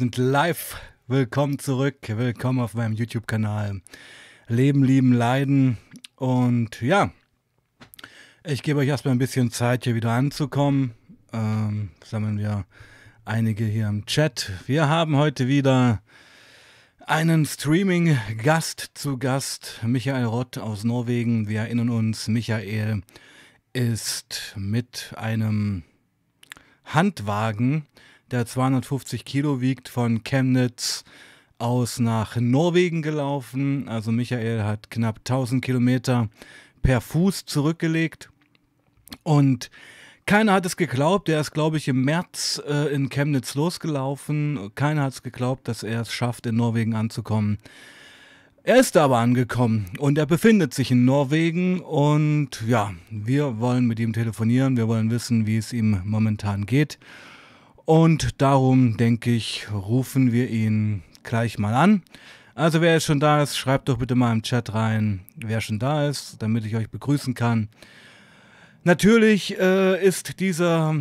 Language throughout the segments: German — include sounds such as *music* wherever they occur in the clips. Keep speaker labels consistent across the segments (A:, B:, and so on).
A: sind live. Willkommen zurück. Willkommen auf meinem YouTube-Kanal. Leben, lieben, leiden. Und ja, ich gebe euch erstmal ein bisschen Zeit, hier wieder anzukommen. Ähm, sammeln wir einige hier im Chat. Wir haben heute wieder einen Streaming-Gast zu Gast, Michael Rott aus Norwegen. Wir erinnern uns, Michael ist mit einem Handwagen, der 250 Kilo wiegt, von Chemnitz aus nach Norwegen gelaufen. Also Michael hat knapp 1000 Kilometer per Fuß zurückgelegt und keiner hat es geglaubt. Er ist, glaube ich, im März äh, in Chemnitz losgelaufen. Keiner hat es geglaubt, dass er es schafft, in Norwegen anzukommen. Er ist aber angekommen und er befindet sich in Norwegen und ja, wir wollen mit ihm telefonieren, wir wollen wissen, wie es ihm momentan geht. Und darum denke ich, rufen wir ihn gleich mal an. Also wer jetzt schon da ist, schreibt doch bitte mal im Chat rein, wer schon da ist, damit ich euch begrüßen kann. Natürlich äh, ist dieser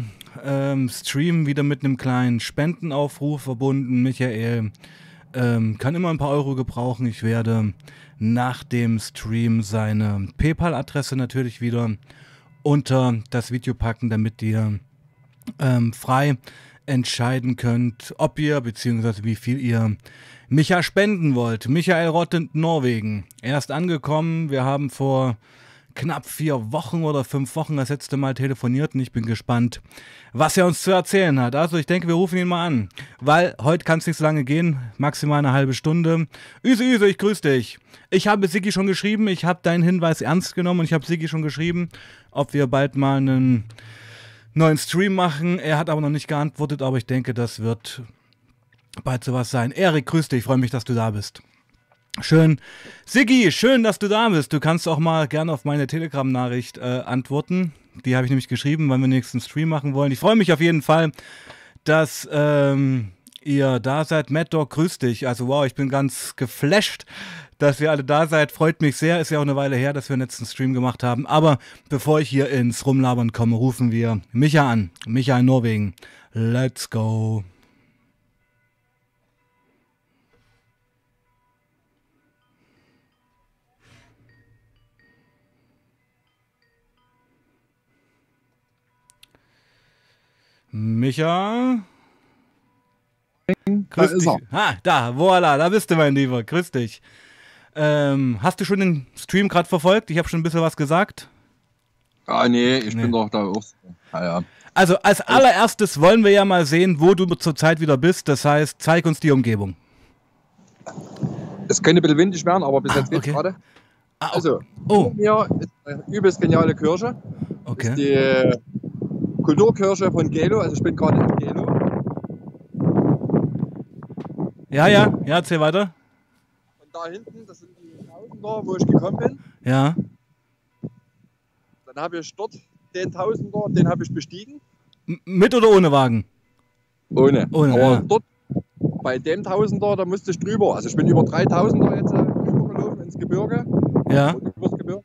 A: ähm, Stream wieder mit einem kleinen Spendenaufruf verbunden. Michael ähm, kann immer ein paar Euro gebrauchen. Ich werde nach dem Stream seine PayPal-Adresse natürlich wieder unter das Video packen, damit ihr ähm, frei entscheiden könnt, ob ihr bzw. wie viel ihr Micha spenden wollt. Michael Rottend, Norwegen. Er ist angekommen. Wir haben vor knapp vier Wochen oder fünf Wochen das letzte Mal telefoniert und ich bin gespannt, was er uns zu erzählen hat. Also ich denke, wir rufen ihn mal an, weil heute kann es nicht so lange gehen, maximal eine halbe Stunde. Üse, Üse, ich grüße dich. Ich habe Sigi schon geschrieben, ich habe deinen Hinweis ernst genommen und ich habe Sigi schon geschrieben, ob wir bald mal einen neuen Stream machen. Er hat aber noch nicht geantwortet, aber ich denke, das wird bald sowas sein. Erik, grüß dich, ich freue mich, dass du da bist. Schön. Siggi, schön, dass du da bist. Du kannst auch mal gerne auf meine Telegram-Nachricht äh, antworten. Die habe ich nämlich geschrieben, weil wir nächsten Stream machen wollen. Ich freue mich auf jeden Fall, dass ähm, ihr da seid. Mad Dog, grüß dich. Also wow, ich bin ganz geflasht, dass ihr alle da seid. Freut mich sehr. Ist ja auch eine Weile her, dass wir einen letzten Stream gemacht haben. Aber bevor ich hier ins Rumlabern komme, rufen wir Micha an. Micha in Norwegen. Let's go. Micha? Grüß dich. Ah, da, voila, da bist du, mein Lieber. Grüß dich. Ähm, hast du schon den Stream gerade verfolgt? Ich habe schon ein bisschen was gesagt.
B: Ah, nee, ich nee. bin doch da auch. Ah, ja.
A: Also, als allererstes wollen wir ja mal sehen, wo du zurzeit wieder bist. Das heißt, zeig uns die Umgebung.
B: Es könnte ein bisschen windig werden, aber bis jetzt ah, okay. gerade. Ah, also, oh. hier ist eine übelst geniale Kirche.
A: Okay.
B: Die Kulturkirche von Gelo, also ich bin gerade in Gelo.
A: Ja, ja, ja, erzähl weiter.
B: Da hinten, das sind die Tausender, wo ich gekommen bin.
A: Ja.
B: Dann habe ich dort den Tausender, den habe ich bestiegen.
A: M mit oder ohne Wagen?
B: Ohne.
A: Ohne
B: Aber
A: ja.
B: dort, bei dem Tausender, da musste ich drüber. Also ich bin über 3000er jetzt äh, rübergelaufen ins Gebirge.
A: Ja.
B: Übers Gebirge.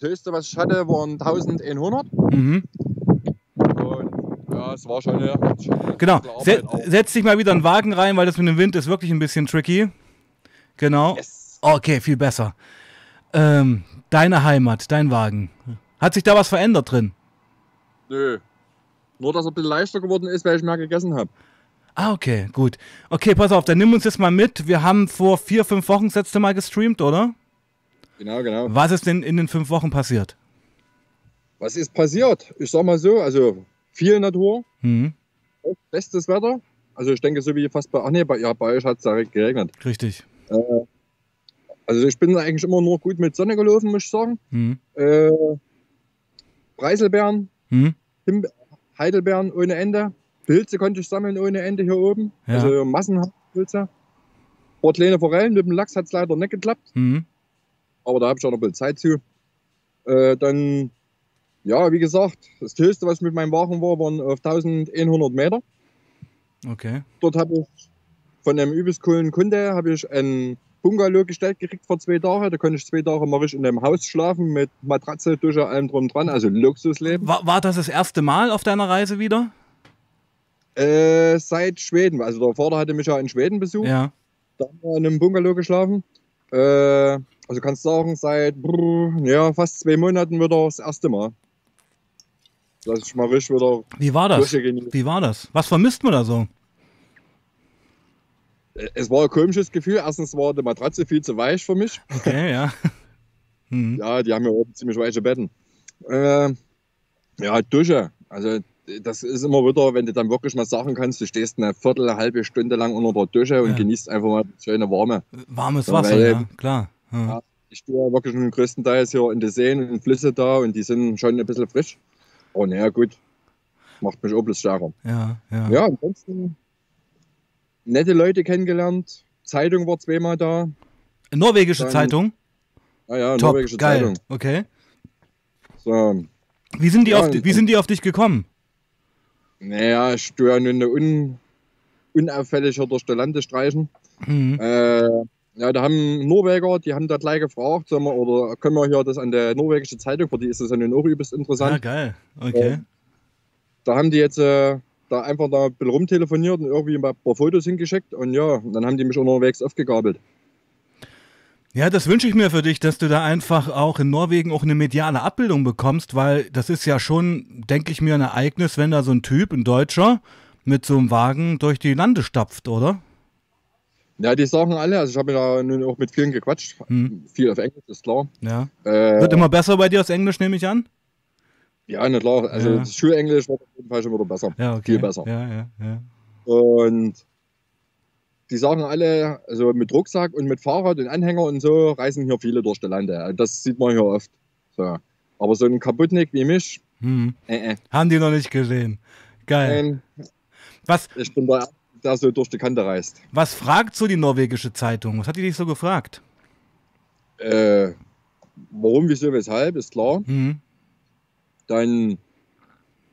B: Das höchste, was ich hatte, waren 1100.
A: Mhm.
B: Ja, es war schon eine.
A: Genau. Se setz dich mal wieder in den Wagen rein, weil das mit dem Wind ist wirklich ein bisschen tricky. Genau. Yes. Okay, viel besser. Ähm, deine Heimat, dein Wagen. Hat sich da was verändert drin?
B: Nö. Nur, dass er ein bisschen leichter geworden ist, weil ich mehr gegessen habe.
A: Ah, okay, gut. Okay, pass auf, dann nimm uns jetzt mal mit. Wir haben vor vier, fünf Wochen das letzte Mal gestreamt, oder?
B: Genau, genau.
A: Was ist denn in den fünf Wochen passiert?
B: Was ist passiert? Ich sag mal so, also viel Natur,
A: mhm.
B: bestes Wetter. Also ich denke, so wie fast bei, ach nee, bei, ja, bei euch hat es direkt geregnet.
A: Richtig.
B: Äh, also ich bin eigentlich immer nur gut mit Sonne gelaufen, muss ich sagen.
A: Mhm.
B: Äh, Preiselbeeren,
A: mhm.
B: Heidelbeeren ohne Ende. Pilze konnte ich sammeln ohne Ende hier oben.
A: Ja.
B: Also massenhaft Pilze. Ein kleine Forellen, mit dem Lachs hat es leider nicht geklappt.
A: Mhm.
B: Aber da habe ich auch noch ein bisschen Zeit zu. Äh, dann ja, wie gesagt, das höchste, was mit meinem Wagen war, waren auf 1100 Meter.
A: Okay.
B: Dort habe ich von einem übelst coolen Kunde habe ich ein Bungalow gestellt gekriegt vor zwei Tagen. Da konnte ich zwei Tage mal in einem Haus schlafen mit Matratze, Dusche, allem drum dran. Also Luxusleben.
A: War, war das das erste Mal auf deiner Reise wieder?
B: Äh, seit Schweden. Also der Vater hatte mich ja in Schweden besucht.
A: Ja.
B: Da haben wir in einem Bungalow geschlafen. Äh, also kannst du sagen, seit brr, ja, fast zwei Monaten wieder das erste Mal. Dass ich mal richtig wieder
A: Wie war das? Wie war das? Was vermisst man da so?
B: Äh, Es war ein komisches Gefühl. Erstens war die Matratze viel zu weich für mich.
A: Okay, ja. *laughs* Hm.
B: Ja, die haben ja oben ziemlich weiche Betten. Äh, ja, Dusche. Also das ist immer wieder, wenn du dann wirklich mal sagen kannst, du stehst eine Viertel, eine halbe Stunde lang unter der Dusche und
A: Ja.
B: genießt einfach mal schöne Warme.
A: Warmes Wasser,
B: weil-
A: ja, klar. Ja.
B: Ja, ich stehe ja wirklich schon größtenteils hier in den Seen und Flüsse da und die sind schon ein bisschen frisch. Oh, naja, gut. Macht mich auch bloß stärker.
A: Ja, ja.
B: Ja, ansonsten nette Leute kennengelernt. Zeitung war zweimal da.
A: Norwegische
B: Dann-
A: Zeitung?
B: Ah ja,
A: Top,
B: norwegische
A: geil.
B: Zeitung.
A: Okay.
B: So,
A: Wie sind die,
B: Ja,
A: auf, wie sind die auf dich gekommen?
B: naja, ich tue ja nun un, unauffällig durch die Lande streichen.
A: Mhm.
B: Äh, ja, da haben Norweger, die haben da gleich gefragt, sagen wir, oder können wir hier das an der norwegische Zeitung, für die ist das ja nun auch übelst
A: Ja,
B: interessant.
A: geil. Okay.
B: Da haben die jetzt äh, da einfach da ein bisschen rumtelefoniert und irgendwie ein paar Fotos hingeschickt und ja, dann haben die mich unterwegs aufgegabelt.
A: Ja, das wünsche ich mir für dich, dass du da einfach auch in Norwegen auch eine mediale Abbildung bekommst, weil das ist ja schon, denke ich mir, ein Ereignis, wenn da so ein Typ, ein Deutscher, mit so einem Wagen durch die Lande stapft, oder?
B: Ja, die sagen alle, also ich habe da nun auch mit vielen gequatscht,
A: Hm.
B: viel auf Englisch, ist klar.
A: Ja.
B: Äh,
A: Wird immer besser bei dir aus Englisch, nehme ich an?
B: Ja, na klar, also
A: Ja.
B: das Schulenglisch wird auf jeden Fall schon wieder besser.
A: Ja, okay.
B: Viel besser.
A: Ja, ja, ja.
B: Und die sagen alle, also mit Rucksack und mit Fahrrad und Anhänger und so reisen hier viele durch die Lande. Also Das sieht man hier oft. So. Aber so ein Kaputnik wie mich,
A: Hm.
B: äh, äh,
A: Haben die noch nicht gesehen. Geil.
B: nein,
A: Was,
B: ich bin der, der so durch die Kante reist.
A: was fragt so die norwegische Zeitung? Was hat die dich so gefragt?
B: Äh, warum, wieso, weshalb, ist klar.
A: Hm.
B: Dann,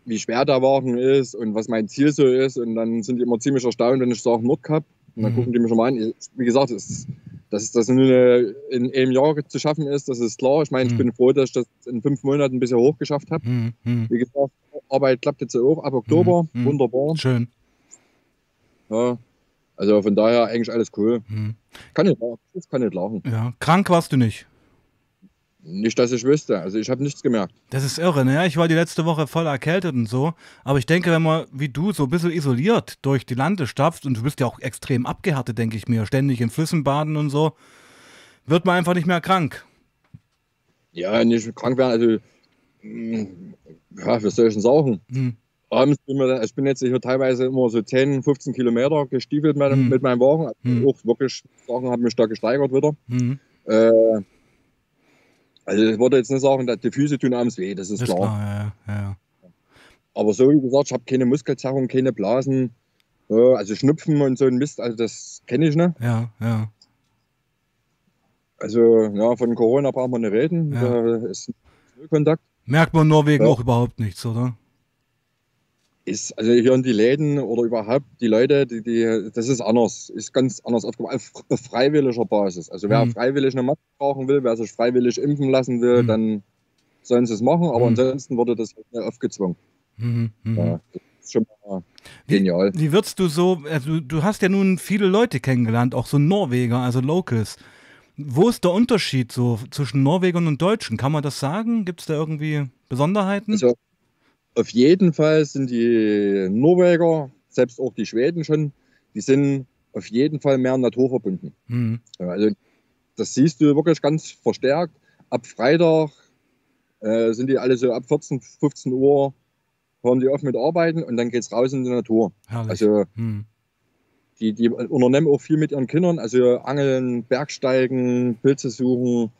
B: wie schwer der Wagen ist und was mein Ziel so ist. Und dann sind die immer ziemlich erstaunt, wenn ich sage Nordkap. Und dann
A: Mhm.
B: gucken die mich schon mal an. Wie gesagt, es, dass das eine, in einem Jahr zu schaffen ist, das ist klar. Ich meine, ich
A: Mhm.
B: bin froh, dass ich das in fünf Monaten bisher hochgeschafft habe.
A: Hm. Hm.
B: Wie gesagt, Arbeit klappt jetzt auch ab Oktober.
A: Mhm.
B: Wunderbar.
A: Schön.
B: Ja. Also von daher eigentlich alles cool. Kann nicht lachen. Kann nicht lachen.
A: Ja. Krank warst du nicht.
B: Nicht, dass ich wüsste. Also ich habe nichts gemerkt.
A: Das ist irre, ne? Ich war die letzte Woche voll erkältet und so. Aber ich denke, wenn man wie du so ein bisschen isoliert durch die Lande stapft und du bist ja auch extrem abgehärtet, denke ich mir, ständig in Flüssen baden und so, wird man einfach nicht mehr krank.
B: Ja, nicht krank werden. Also, mh, ja, was soll ich denn sagen?
A: Hm.
B: Abends bin wir, ich bin jetzt hier teilweise immer so 10, 15 Kilometer gestiefelt mit,
A: Hm.
B: mit meinem Wagen. Also
A: Hm.
B: Auch wirklich Sachen haben mich da gesteigert wieder.
A: Hm.
B: Äh, also ich würde jetzt nicht sagen, dass die Füße tun abends weh, das ist
A: ist
B: klar.
A: klar, ja, ja.
B: Aber so wie gesagt, ich habe keine Muskelzerrung, keine Blasen. Also Schnupfen und so ein Mist, also das kenne ich nicht.
A: Ja, ja.
B: Also ja, von Corona braucht man nicht reden.
A: Ja.
B: Da ist null Kontakt.
A: Merkt man in Norwegen auch überhaupt nichts, oder?
B: Ist, also hier in die Läden oder überhaupt die Leute, die, die, das ist anders, ist ganz anders aufgebaut, auf freiwilliger Basis. Also wer
A: Mhm.
B: freiwillig eine Maske brauchen will, wer sich freiwillig impfen lassen will,
A: Mhm.
B: dann sollen sie es machen, aber
A: Mhm.
B: ansonsten wurde das halt aufgezwungen.
A: Mhm, mhm.
B: Ja, das ist schon mal
A: Wie-
B: genial.
A: Wie würdest du so, also du hast ja nun viele Leute kennengelernt, auch so Norweger, also Locals. Wo ist der Unterschied so zwischen Norwegern und Deutschen? Kann man das sagen? Gibt es da irgendwie Besonderheiten?
B: Also auf jeden Fall sind die Norweger, selbst auch die Schweden schon, die sind auf jeden Fall mehr naturverbunden.
A: Hm.
B: Ja, Also das siehst du wirklich ganz verstärkt. Ab Freitag äh, sind die alle so ab 14, 15 Uhr hören die auf mit Arbeiten und dann geht's raus in die Natur.
A: Herrlich.
B: Also
A: hm.
B: die, die unternehmen auch viel mit ihren Kindern, also Angeln, Bergsteigen, Pilze suchen,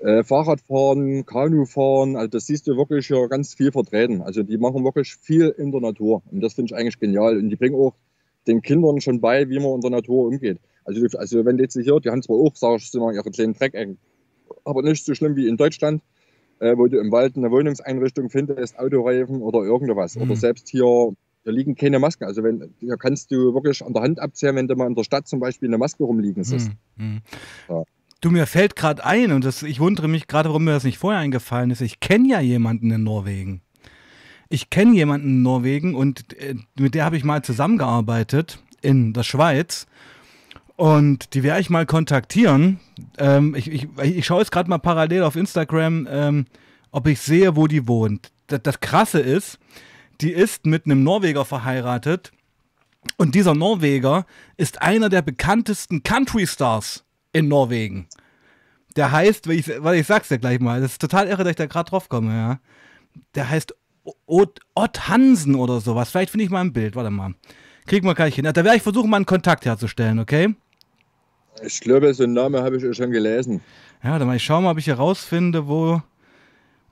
B: äh, Fahrradfahren, Kanufahren. Also das siehst du wirklich hier ganz viel vertreten. Also die machen wirklich viel in der Natur und das finde ich eigentlich genial. Und die bringen auch den Kindern schon bei, wie man in der Natur umgeht. Also, also wenn die jetzt hier, die haben zwar auch, sag ich, immer ihre kleinen Dreckecken, aber nicht so schlimm wie in Deutschland, äh, wo du im Wald eine Wohnungseinrichtung findest, Autoreifen oder irgendwas.
A: Mhm.
B: Oder selbst hier, hier liegen keine Masken. Also wenn, hier kannst du wirklich an der Hand abzählen, wenn du mal in der Stadt zum Beispiel eine Maske rumliegen siehst.
A: Hm. Hm.
B: Ja.
A: Du, mir fällt gerade ein, und das, ich wundere mich gerade, warum mir das nicht vorher eingefallen ist. Ich kenne ja jemanden in Norwegen. ich kenne jemanden in Norwegen und äh, mit der habe ich mal zusammengearbeitet in der Schweiz. Und die werde ich mal kontaktieren. Ähm, ich, ich, ich schaue jetzt gerade mal parallel auf Instagram, ähm, ob ich sehe, wo die wohnt. Das, das Krasse ist, die ist mit einem Norweger verheiratet. Und dieser Norweger ist einer der bekanntesten Country Stars in Norwegen. Der heißt, weil ich, weil ich sag's dir gleich mal, das ist total irre, dass ich da gerade drauf komme, ja. Der heißt Ott, Ott Hansen oder sowas. Vielleicht finde ich mal ein Bild, warte mal. Kriegen wir gleich hin. Da werde ich versuchen, mal einen Kontakt herzustellen, okay?
B: Ich glaube, so einen Namen habe ich schon gelesen.
A: Ja, dann mal ich schaue mal, ob ich herausfinde, wo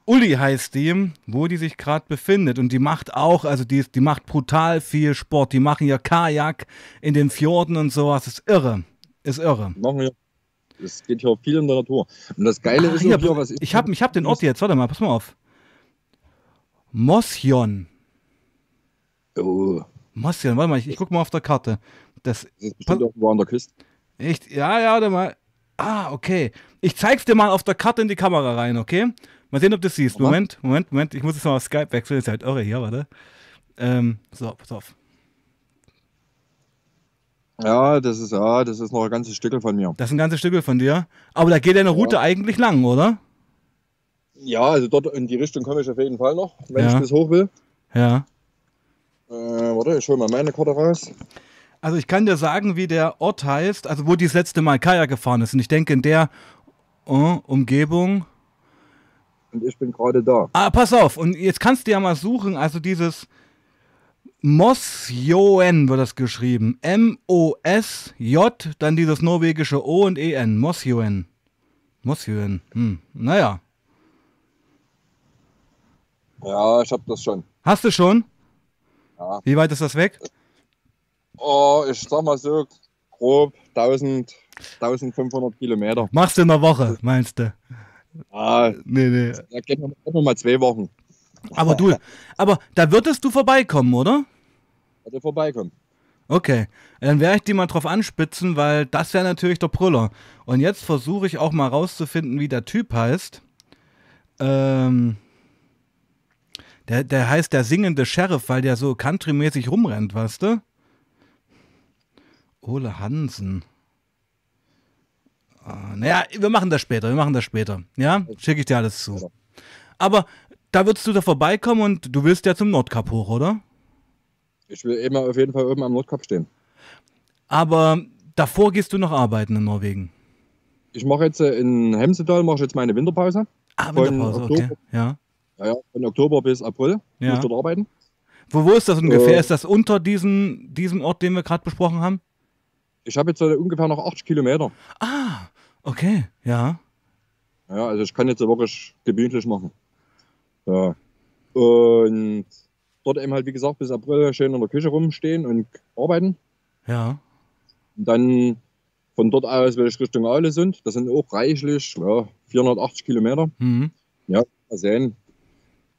A: Uli heißt die, wo die sich gerade befindet. Und die macht auch, also die, die macht brutal viel Sport. Die machen ja Kajak in den Fjorden und sowas. Ist irre. Ist irre.
B: Machen wir. Es geht hier viel in der Natur. Und das Geile
A: Ah,
B: ist
A: hier,
B: hier, was ich.
A: ich habe ich hab den Ort jetzt, warte mal, pass mal auf. Mosjon.
B: Oh,
A: Mosjon, warte mal, ich, ich guck mal auf der Karte. Das
B: das ist bestimmt irgendwo an der Küste.
A: Echt? Ja, ja, warte mal. Ah, okay. Ich zeig's dir mal auf der Karte in die Kamera rein, okay? Mal sehen, ob du siehst. Moment, Moment, Moment. Ich muss jetzt mal auf Skype wechseln. Ist halt irre hier, warte. Ähm, so, pass auf.
B: Ja, das ist, ja, das ist noch ein ganzes Stück von mir.
A: Das ist ein ganzes Stück von dir. Aber da geht deine Route eigentlich lang, oder?
B: Ja, also dort in die Richtung komme ich auf jeden Fall noch, wenn
A: Ja.
B: ich bis hoch will.
A: Ja.
B: Äh, warte, ich hole mal meine Karte raus.
A: Also ich kann dir sagen, wie der Ort heißt, also wo die das letzte Mal Kajak gefahren ist. Und ich denke in der oh, Umgebung.
B: Und ich bin gerade da.
A: Ah, pass auf. Und jetzt kannst du ja mal suchen, also dieses Mosjoen wird das geschrieben. M-O-S-J, dann dieses norwegische O und E-N. Mosjoen. Mosjoen. Hm. Naja.
B: Ja, ich habe das schon.
A: Hast du schon?
B: Ja.
A: Wie weit ist das weg?
B: Oh, ich sag mal so grob 1000, 1500 Kilometer.
A: Machst du in einer Woche, meinst du?
B: Ah,
A: Nee, nee.
B: da gehen wir, gehen wir mal zwei Wochen,
A: Aber du, aber da würdest du vorbeikommen, oder?
B: dass ihr vorbeikommt.
A: Okay, dann werde ich die mal drauf anspitzen, weil das wäre natürlich der Brüller. Und jetzt versuche ich auch mal rauszufinden, wie der Typ heißt. Ähm, der, der heißt der singende Sheriff, weil der so countrymäßig rumrennt, weißt du? Ole Hansen. Ah, naja, wir machen das später, wir machen das später. Ja, schicke ich dir alles zu. Aber da würdest du da vorbeikommen und du willst ja zum Nordkap hoch, oder?
B: Ich will immer auf jeden Fall oben am Nordkap stehen.
A: Aber davor gehst du noch arbeiten in Norwegen.
B: Ich mache jetzt äh, in Hemsedal mache ich jetzt meine Winterpause.
A: Ah, Winterpause, okay.
B: Oktober.
A: Ja.
B: Ja, ja, von Oktober bis April
A: Ja.
B: muss ich dort arbeiten.
A: Wo, wo ist das ungefähr?
B: Äh.
A: ist das unter diesem, diesem Ort, den wir gerade besprochen haben?
B: Ich habe jetzt äh, ungefähr noch 80 Kilometer.
A: Ah, okay, ja.
B: Ja, also ich kann jetzt wirklich gemütlich machen. Ja. Und dort eben halt, wie gesagt, bis April schön in der Küche rumstehen und arbeiten.
A: Ja.
B: Und dann von dort aus will ich Richtung Ahlesund. Das sind auch reichlich ja, 480 Kilometer.
A: Mhm.
B: Ja, mal sehen.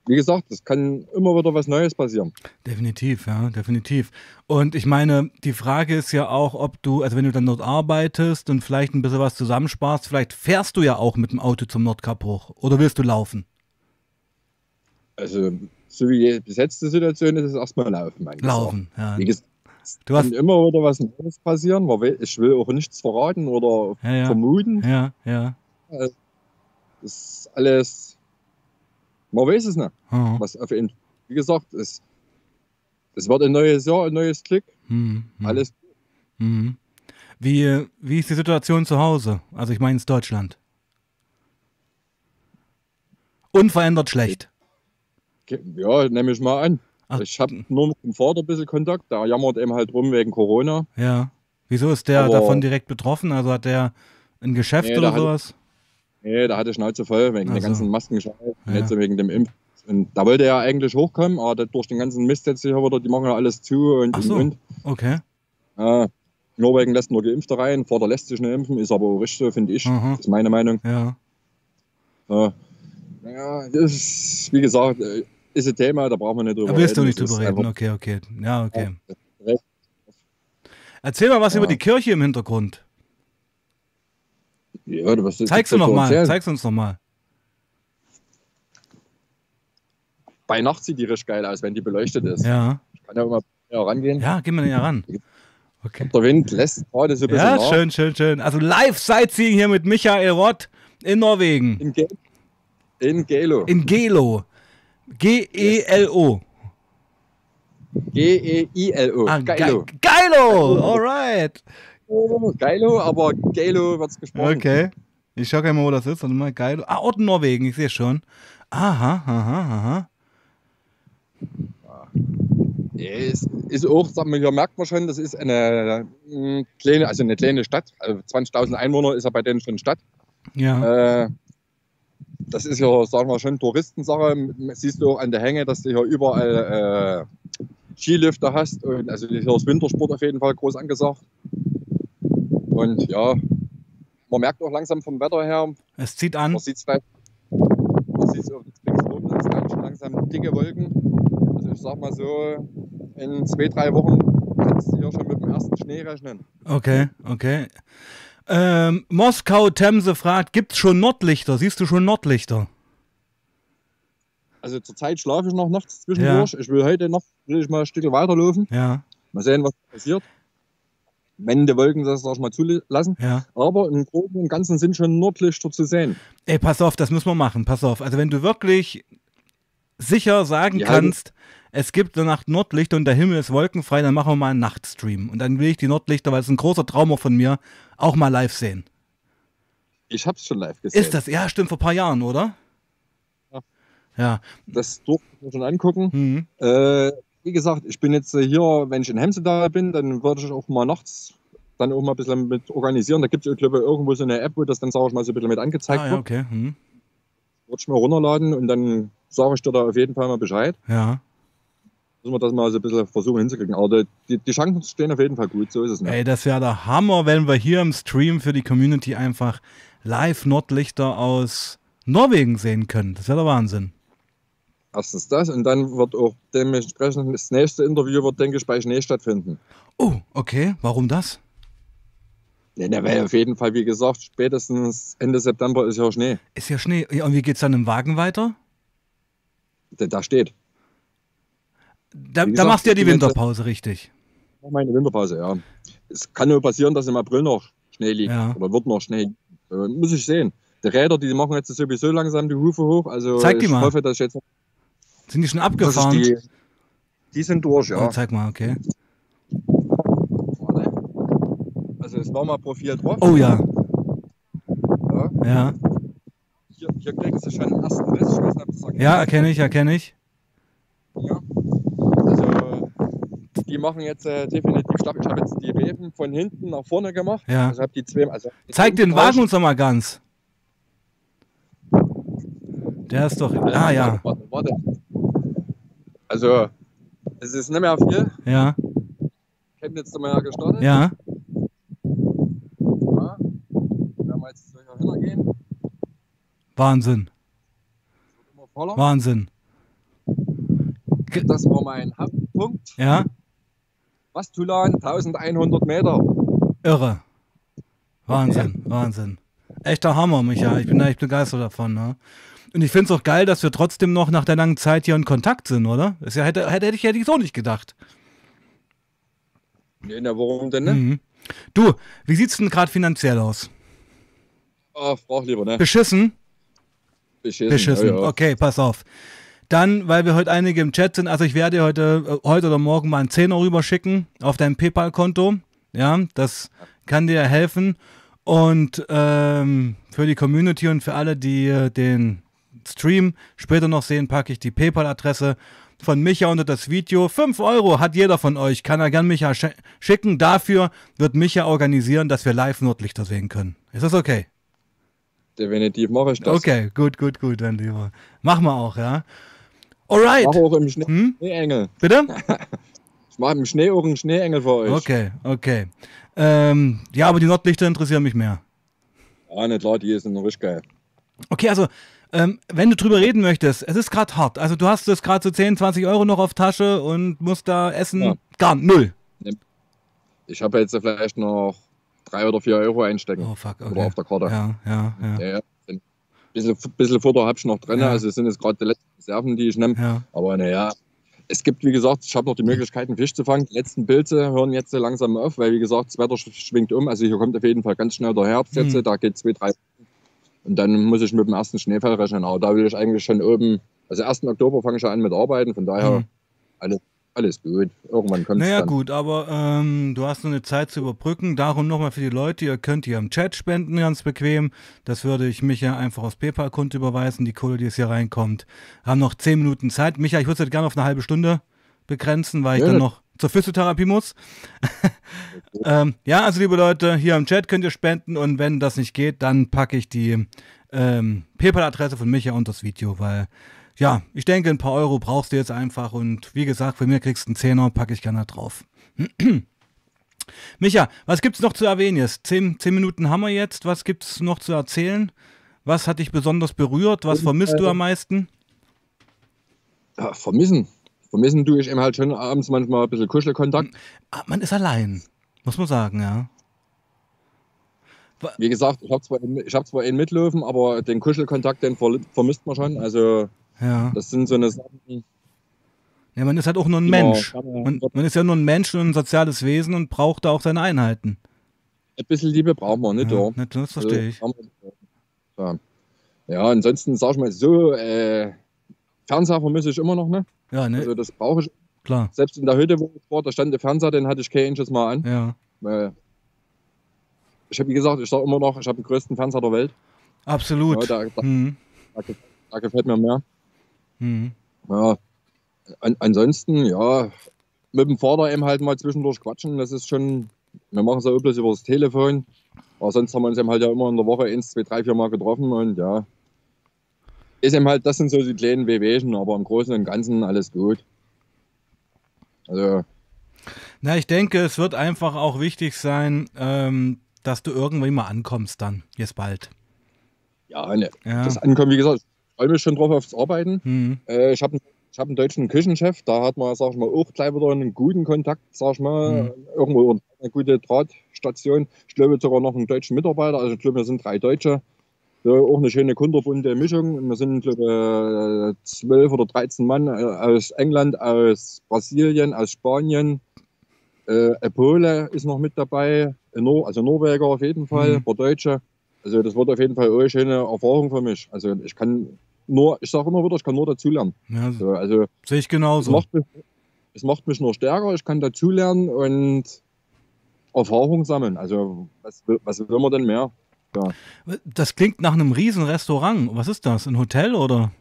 B: Wie gesagt, es kann immer wieder was Neues passieren.
A: Definitiv, ja, definitiv. Und ich meine, die Frage ist ja auch, ob du, also wenn du dann dort arbeitest und vielleicht ein bisschen was zusammensparst, vielleicht fährst du ja auch mit dem Auto zum Nordkap hoch. Oder willst du laufen?
B: Also, so wie die die Situation ist, ist es erstmal laufen.
A: Laufen, ja.
B: Gesagt,
A: Du hast,
B: immer wieder was Neues passieren. Ich will auch nichts verraten oder
A: Ja, ja.
B: vermuten.
A: ja, ja.
B: Das ist alles. Man weiß es nicht.
A: Oh.
B: Was auf jeden Wie gesagt, es, es wird ein neues Jahr, ein neues Glück.
A: Hm, hm,
B: Alles.
A: hm. Wie, wie ist die Situation zu Hause? Also ich meine in Deutschland. Unverändert schlecht.
B: Ja, nehme ich mal an.
A: Ach,
B: Ich habe nur mit dem Vater ein bisschen Kontakt. Der jammert eben halt rum wegen Corona.
A: Ja. Wieso ist der
B: Aber-
A: davon direkt betroffen? Also hat der ein Geschäft
B: Nee,
A: oder
B: der hat-
A: sowas?
B: Nee, der hatte Schnauze voll wegen
A: Ach
B: der ganzen Maskenscheiß.
A: Ja.
B: Wegen dem Impf. Und da wollte er ja eigentlich hochkommen, aber durch den ganzen Mist jetzt hier wieder, die machen ja alles zu und
A: Ach so.
B: und.
A: Okay.
B: Ja, Norwegen lässt nur Geimpfte rein, Vater lässt sich nicht impfen, ist aber auch richtig, finde ich.
A: Aha.
B: Das ist meine Meinung.
A: Ja.
B: Ja, ja das ist, wie gesagt, äh, ist ein Thema, da brauchen wir nicht drüber
A: Da willst du
B: reden.
A: nicht drüber reden. Okay, okay. Ja, okay. Erzähl mal was
B: Ja.
A: über die Kirche im Hintergrund.
B: Ja, was
A: Zeig's du noch mal. Zeig's uns noch mal.
B: bei Nacht sieht die richtig geil aus, wenn die beleuchtet ist.
A: Ja.
B: Ich kann ja näher rangehen.
A: Ja, geh mal näher ran. Okay.
B: Der Wind lässt gerade so ein bisschen
A: Ja,
B: nach.
A: schön, schön, schön. Also live Sightseeing hier mit Michael Rott in Norwegen.
B: In, Ge in Gelo.
A: In Gelo. G-E-L-O.
B: G-E-I-L-O.
A: Ah,
B: Geilo.
A: Ge- Geilo! Alright.
B: Geilo, aber Gelo wird es gesprochen.
A: Okay. Ich schau gleich mal, wo das ist. Warte mal, Geilo. Ah, Ort Norwegen, ich sehe schon. Aha, aha, aha.
B: Ja, ist, ist auch, sagen wir, hier merkt man schon, das ist eine mh, kleine, also eine kleine Stadt. Also 20.000 Einwohner ist ja bei denen schon Stadt.
A: Ja.
B: Äh, das ist ja, sagen wir schon, Touristensache. Siehst du auch an der Hänge, dass du hier überall äh, Skilifte hast. Und also hier ist Wintersport auf jeden Fall groß angesagt. Und ja, man merkt auch langsam vom Wetter her,
A: Es zieht an.
B: man sieht es gleich, man sieht es kommen schon langsam dicke Wolken. Also ich sag mal so, in zwei, drei Wochen kannst du hier schon mit dem ersten Schnee rechnen.
A: Okay, okay. Ähm, Moskau Themse fragt, gibt's schon Nordlichter? Siehst du schon Nordlichter?
B: Also zurzeit schlafe ich noch nachts zwischendurch. Ich will heute noch will ich mal ein Stück weiterlaufen.
A: Ja,
B: Mal sehen, was passiert. Wenn die Wolken das sag ich mal zulassen.
A: ja.
B: Aber im Großen und Ganzen sind schon Nordlichter zu sehen.
A: Ey, pass auf, das müssen wir machen. Pass auf. Also wenn du wirklich sicher sagen
B: Ja,
A: kannst, es gibt eine Nacht Nordlichter und der Himmel ist wolkenfrei, dann machen wir mal einen Nachtstream. Und dann will ich die Nordlichter, weil es ein großer Traum auch von mir, auch mal live sehen.
B: Ich habe es schon live gesehen.
A: Ist das? Ja, stimmt, vor ein paar Jahren, oder?
B: Ja.
A: Ja.
B: Das durfte ich mir schon angucken.
A: Mhm.
B: Äh, wie gesagt, ich bin jetzt hier, wenn ich in Hemsedal bin, dann würde ich auch mal nachts dann auch mal ein bisschen mit organisieren. Da gibt es, glaube ich, irgendwo so eine App, wo das dann, sage ich mal, so ein bisschen mit angezeigt
A: Ah, ja,
B: wird.
A: okay. Mhm.
B: Würde ich mir runterladen und dann sage ich dir da auf jeden Fall mal Bescheid.
A: Ja.
B: Müssen wir das mal so ein bisschen versuchen hinzukriegen. Aber die, die Chancen stehen auf jeden Fall gut, so ist es nicht.
A: Ey, das wäre der Hammer, wenn wir hier im Stream für die Community einfach live Nordlichter aus Norwegen sehen können. Das wäre der Wahnsinn.
B: Erstens das und dann wird auch dementsprechend das nächste Interview wird, denke ich, bei Schnee stattfinden.
A: Oh, okay. Warum das?
B: Ja, na, weil auf jeden Fall, wie gesagt, spätestens Ende September ist ja Schnee.
A: Ist ja Schnee. Ja, und wie geht's dann im Wagen weiter?
B: Da steht.
A: Da,
B: Wie
A: da
B: gesagt,
A: machst du ja die Winterpause, richtig.
B: Meine Winterpause, ja. Es kann nur passieren, dass im April noch Schnee liegt.
A: Ja.
B: Oder wird noch Schnee. Äh, muss ich sehen. Die Räder, die machen jetzt sowieso langsam die Hufe hoch. Also
A: Zeig die
B: ich
A: mal.
B: hoffe, dass ich jetzt
A: Sind die schon abgefahren?
B: die, die sind durch,
A: Oh,
B: ja.
A: zeig mal, okay.
B: Also es war mal Profil drauf.
A: Oh ja,
B: Ja.
A: ja.
B: Hier, hier kriegen sie schon ersten Riss. Ich weiß nicht, ob das erkennt.
A: Ja, erkenne ich, erkenne ich.
B: Ja. Also die machen jetzt äh, definitiv Stopp. Ich habe jetzt die Weben von hinten nach vorne gemacht.
A: Ja.
B: Also habe die zwei. Also
A: Zeig den Wagen uns doch mal ganz. Der ist doch. Ah ja,
B: Warte, warte. Also, es ist nicht mehr viel.
A: ja,
B: Ich habe jetzt mal gestartet.
A: ja.
B: Ja. Wenn wir jetzt hier hingehen,
A: Wahnsinn. Wahnsinn.
B: Das war mein Hauptpunkt.
A: Ja,
B: Vastulan, 1100 Meter.
A: irre. Wahnsinn, Wahnsinn. Echter Hammer, Micha. Ich bin da echt begeistert davon. Ne? Und ich finde es auch geil, dass wir trotzdem noch nach der langen Zeit hier in Kontakt sind, oder? Das ja, hätte, hätte, ich, hätte ich so nicht gedacht.
B: Nee, na, warum denn ne?
A: Mhm. Du, wie sieht's denn gerade finanziell aus?
B: Ah, frag lieber, ne?
A: Beschissen?
B: Beschissen.
A: Beschissen.
B: Ja, ja.
A: Okay, pass auf. Dann, weil wir heute einige im Chat sind, also ich werde dir heute, äh, heute oder morgen mal einen Zehner rüberschicken auf dein PayPal-Konto. Ja, das kann dir helfen. Und ähm, für die Community und für alle, die äh, den Stream später noch sehen, packe ich die PayPal-Adresse von Micha unter das Video. 5 Euro hat jeder von euch, kann er gern Micha sch schicken. Dafür wird Micha organisieren, dass wir live Nordlichter sehen können. Ist das okay?
B: Definitiv mache ich das.
A: Okay, gut, gut, gut, mein Lieber. Machen wir auch, ja. Alright.
B: Mache auch im Schnee
A: Hm?
B: Schneeengel.
A: Bitte? *laughs*
B: Ich mache im Schnee auch einen Schneeengel für euch.
A: Okay, okay. Ähm, ja, aber die Nordlichter interessieren mich mehr.
B: Ja, nicht klar, die sind noch richtig geil.
A: Okay, also, ähm, wenn du drüber reden möchtest, es ist gerade hart. Also, du hast jetzt gerade so 10, 20 Euro noch auf Tasche und musst da essen.
B: Ja.
A: Gar null.
B: Ich habe jetzt vielleicht noch drei oder vier Euro einstecken.
A: Oh, fuck, okay.
B: Oder auf der Karte.
A: Ja, ja, ja.
B: Ja, ja. bisschen, bisschen Futter habe ich noch drin.
A: Ja.
B: Also es sind jetzt gerade die letzten Reserven, die ich nehme.
A: Ja.
B: Aber naja, es gibt, wie gesagt, ich habe noch die Möglichkeit, einen Fisch zu fangen. Die letzten Pilze hören jetzt so langsam auf, weil, wie gesagt, das Wetter sch- schwingt um. Also hier kommt auf jeden Fall ganz schnell der Herbst jetzt.
A: Mhm.
B: Da geht zwei, drei. Und dann muss ich mit dem ersten Schneefall rechnen. Aber da will ich eigentlich schon oben, also 1. Oktober fange ich ja an mit Arbeiten. Von daher
A: Mhm.
B: alles, alles gut. Irgendwann kommt es
A: Naja,
B: dann.
A: gut, aber ähm, du hast noch eine Zeit zu überbrücken. Darum nochmal für die Leute, ihr könnt hier im Chat spenden, ganz bequem. Das würde ich Micha einfach aus PayPal-Konto überweisen, die Kohle, die jetzt hier reinkommt. Haben noch zehn Minuten Zeit. Micha, ich würde es gerne auf eine halbe Stunde begrenzen, weil ich
B: Ja.
A: dann noch zur Physiotherapie muss. *laughs* ähm, ja, also liebe Leute, hier im Chat könnt ihr spenden und wenn das nicht geht, dann packe ich die ähm, PayPal-Adresse von Micha unter das Video, weil ja, ich denke, ein paar Euro brauchst du jetzt einfach und wie gesagt, von mir kriegst du einen Zehner, packe ich gerne drauf. *clears throat* Micha, was gibt's noch zu erwähnen jetzt? Zehn, zehn Minuten haben wir jetzt. Was gibt's noch zu erzählen? Was hat dich besonders berührt? Was vermisst du am meisten?
B: Ja, vermissen. Vermissen tue ich eben halt schon abends manchmal ein bisschen Kuschelkontakt.
A: Ah, man ist allein, muss man sagen, ja.
B: Wie gesagt, ich habe zwar, ich hab zwar einen mitlaufen, aber den Kuschelkontakt, den ver vermisst man schon. Also
A: Ja.
B: das sind so eine Sachen,
A: ja, man ist halt auch nur ein
B: man
A: Mensch. Man, man ist ja nur ein Mensch und ein soziales Wesen und braucht da auch seine Einheiten.
B: ein bisschen Liebe brauchen wir, nicht
A: ja,
B: wahr?
A: nicht, das verstehe ich.
B: Also, Ja. ja, ansonsten sag ich mal so, äh, Fernseher vermisse ich immer noch, ne?
A: Ja, ne,
B: Also das brauche ich.
A: klar.
B: Selbst in der Hütte, wo ich war, da stand der Fernseher, den hatte ich kein einziges Mal an.
A: Ja,
B: Weil ich habe, wie gesagt, ich sage immer noch, ich habe den größten Fernseher der Welt.
A: absolut.
B: Ja, da, da,
A: Hm,
B: gef- da gefällt mir mehr.
A: Hm.
B: Ja, an, ansonsten, ja, mit dem Vater eben halt mal zwischendurch quatschen, das ist schon, wir machen es ja bloß über das Telefon, aber sonst haben wir uns eben halt ja immer in der Woche eins, zwei, drei, vier Mal getroffen und ja, ist eben halt, das sind so die kleinen Wehwehchen, aber im Großen und Ganzen alles gut. Also,
A: Na, ich denke, es wird einfach auch wichtig sein, ähm, dass du irgendwann mal ankommst dann, jetzt bald.
B: ja, ne,
A: Ja.
B: das Ankommen, wie gesagt, freue mich schon drauf aufs Arbeiten.
A: Hm.
B: Äh, ich habe ich hab einen deutschen Küchenchef, da hat man, sag ich mal, auch gleich wieder einen guten Kontakt, sag ich mal,
A: Mhm.
B: irgendwo eine gute Drahtstation. Ich glaube sogar noch einen deutschen Mitarbeiter, also ich glaube, wir sind drei Deutsche. So, auch eine schöne kunterbunte Mischung. Und wir sind, glaube ich, zwölf oder 13 Mann äh, aus England, aus Brasilien, aus Spanien. Äh, ein Pole ist noch mit dabei, Nor also Norweger auf jeden Fall,
A: Mhm.
B: ein paar Deutsche. Also das wird auf jeden Fall eine schöne Erfahrung für mich. Also ich kann nur, ich sage immer wieder, ich kann nur dazulernen.
A: Ja,
B: So, also
A: sehe ich
B: es
A: genauso.
B: macht, mich, es macht mich nur stärker, ich kann dazulernen und Erfahrung sammeln. Also was, will- was will man denn mehr?
A: Das klingt nach einem riesen Restaurant. Was ist das? Ein Hotel oder?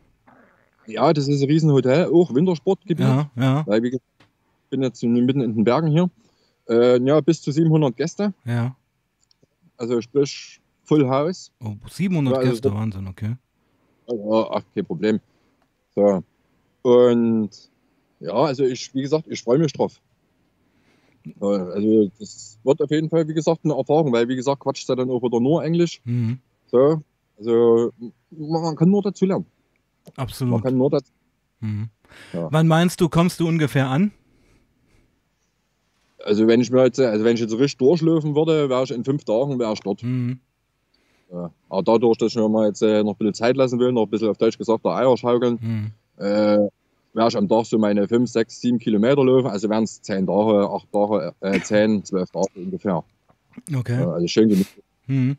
B: Ja, das ist ein Riesenhotel, auch Wintersportgebiet.
A: Ja, ja,
B: Weil ich bin jetzt mitten in den Bergen hier. Äh, ja, bis zu 700 Gäste,
A: ja.
B: also sprich Full House.
A: Oh, 700
B: Ja, also
A: Gäste, Wahnsinn, okay.
B: Ja, ach, kein Problem. So. Und ja, also ich, wie gesagt, ich freue mich drauf. Also das wird auf jeden Fall, wie gesagt, eine Erfahrung, weil wie gesagt, quatscht er dann auch wieder nur Englisch.
A: Mhm.
B: So. Also man kann nur dazu lernen. Man
A: Absolut.
B: kann nur dazu.
A: Mhm.
B: Ja.
A: Wann meinst du, kommst du ungefähr an?
B: Also wenn ich mir jetzt, also wenn ich jetzt richtig durchlaufen würde, wäre ich in fünf Tagen wäre ich dort.
A: Mhm.
B: Ja. Aber dadurch, dass ich mir mal jetzt äh, noch ein bisschen Zeit lassen will, noch ein bisschen auf Deutsch gesagt, der Eier schaukeln,
A: Mhm.
B: äh, werde ich am Tag so meine 5, 6, 7 Kilometer laufen. Also wären es 10 Tage, 8 Tage, äh, *coughs* 10, 12 Tage ungefähr.
A: Okay.
B: Also schön genug.
A: Mhm.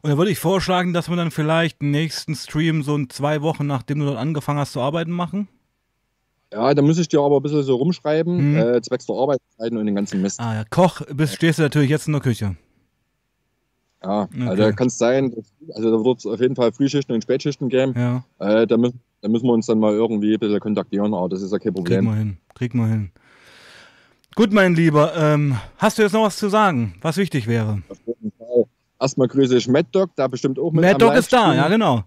A: Und da würde ich vorschlagen, dass wir dann vielleicht den nächsten Stream so in zwei Wochen, nachdem du dort angefangen hast zu arbeiten, machen.
B: Ja, da muss ich dir aber ein bisschen so rumschreiben,
A: Mhm.
B: äh, zwecks der Arbeitszeiten und den ganzen Mist.
A: Ah ja, Koch, bist, stehst du natürlich jetzt in der Küche.
B: Ja,
A: Okay.
B: also kann es sein, dass, also da wird es auf jeden Fall Frühschichten und Spätschichten geben.
A: Ja,
B: Äh, da, müssen, da müssen wir uns dann mal irgendwie ein bisschen kontaktieren, aber das ist ja kein Problem.
A: wir hin. Kriegen wir hin. Gut, mein Lieber, ähm, hast du jetzt noch was zu sagen, was wichtig wäre?
B: Auf jeden Fall. Erstmal grüße ich Mad Dog, der bestimmt auch mit
A: Mad Dog ist da, ja genau.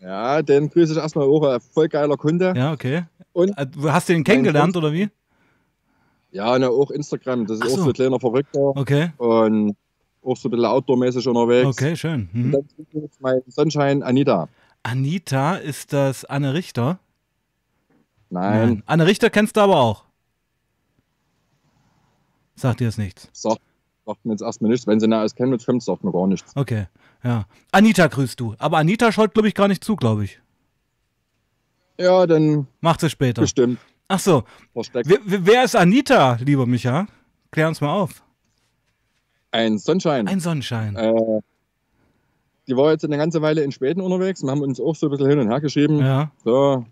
B: Ja, den grüße ich erstmal auch, ein voll geiler Kunde.
A: Ja, okay.
B: Und
A: Äh, Hast du den kennengelernt oder wie?
B: ja, ne, auch Instagram, das ist
A: Ach
B: auch
A: so.
B: so ein kleiner Verrückter
A: Okay,
B: und auch so ein bisschen outdoormäßig unterwegs.
A: okay, schön.
B: Und
A: Mhm.
B: dann grüße ich mein Sonnenschein Anita.
A: Anita, ist das Anne Richter?
B: Nein,
A: Anne Richter kennst du aber auch. Sagt dir jetzt nichts.
B: Sagt, sagt mir jetzt erstmal nichts. Wenn sie nah aus Chemnitz kommt, sagt mir gar nichts.
A: Okay, ja. Anita grüßt du. Aber Anita schaut, glaube ich, gar nicht zu, glaube ich.
B: Ja, dann
A: Macht sie später.
B: bestimmt.
A: Ach so. Wer, wer ist Anita, lieber Micha? Klär uns mal auf.
B: Ein Sonnenschein.
A: Ein Sonnenschein.
B: Äh, die war jetzt eine ganze Weile in Schweden unterwegs. Wir haben uns auch so ein bisschen hin und her geschrieben.
A: Ja.
B: So,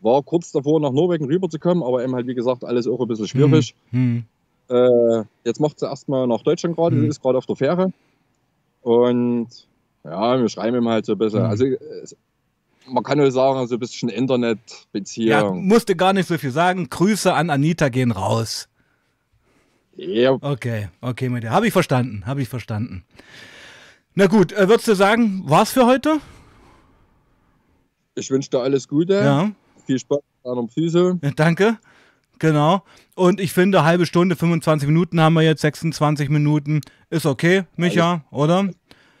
B: war kurz davor, nach Norwegen rüberzukommen, aber eben halt, wie gesagt, alles auch ein bisschen schwierig.
A: Hm.
B: Äh, jetzt macht sie erstmal nach Deutschland gerade,
A: Mhm.
B: sie ist gerade auf der Fähre. Und ja, wir schreiben ihm halt so ein bisschen.
A: Mhm.
B: Also, man kann nur sagen, so ein bisschen
A: Ja,
B: Internetbeziehung.
A: musste gar nicht so viel sagen. Grüße an Anita gehen raus.
B: Ja,
A: Okay, okay, mit dir. Habe ich verstanden, habe ich verstanden. Na gut, äh, würdest du sagen, war's für heute?
B: ich wünsche dir alles Gute.
A: Ja,
B: Viel Spaß mit deiner Psyche.
A: äh, danke. Genau. Und ich finde, halbe Stunde, 25 Minuten haben wir jetzt, 26 Minuten. Ist okay, Micha, oder?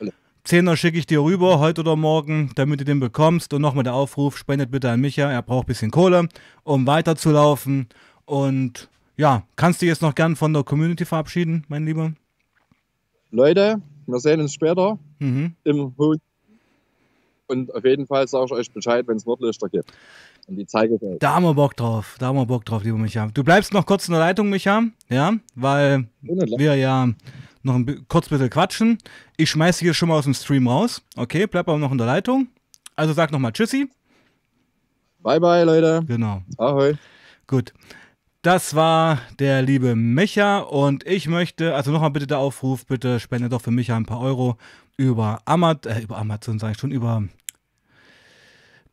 B: Alles.
A: Zehner schicke ich dir rüber, heute oder morgen, damit du den bekommst. Und nochmal der Aufruf, spendet bitte an Micha, er braucht ein bisschen Kohle, um weiterzulaufen. Und ja, kannst du jetzt noch gern von der Community verabschieden, mein Lieber?
B: Leute, wir sehen uns später
A: Mhm.
B: im Hof. Und auf jeden Fall sage ich euch Bescheid, wenn es Nordlichter gibt. Und die zeige ich euch.
A: Da haben wir Bock drauf, da haben wir Bock drauf, lieber Micha. Du bleibst noch kurz in der Leitung, Micha, ja, weil
B: Lachen.
A: wir ja noch ein kurz bisschen quatschen. Ich schmeiße dich jetzt schon mal aus dem Stream raus. Okay, bleib aber noch in der Leitung. Also sag nochmal Tschüssi.
B: Bye, bye, Leute.
A: Genau,
B: Ahoi.
A: gut. Das war der liebe Micha und ich möchte, also nochmal bitte der Aufruf, bitte spende doch für Micha ein paar Euro über Amazon, äh, über Amazon sage ich schon, über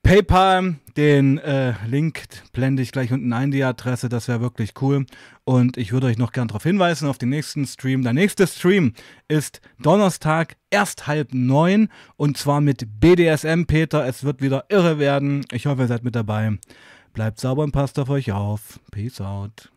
A: PayPal. Den äh, Link blende ich gleich unten ein, die Adresse, das wäre wirklich cool. Und ich würde euch noch gern darauf hinweisen, auf den nächsten Stream. Der nächste Stream ist Donnerstag, erst halb neun und zwar mit BDSM Peter. Es wird wieder irre werden. Ich hoffe, ihr seid mit dabei. Bleibt sauber und passt auf euch auf. Peace out.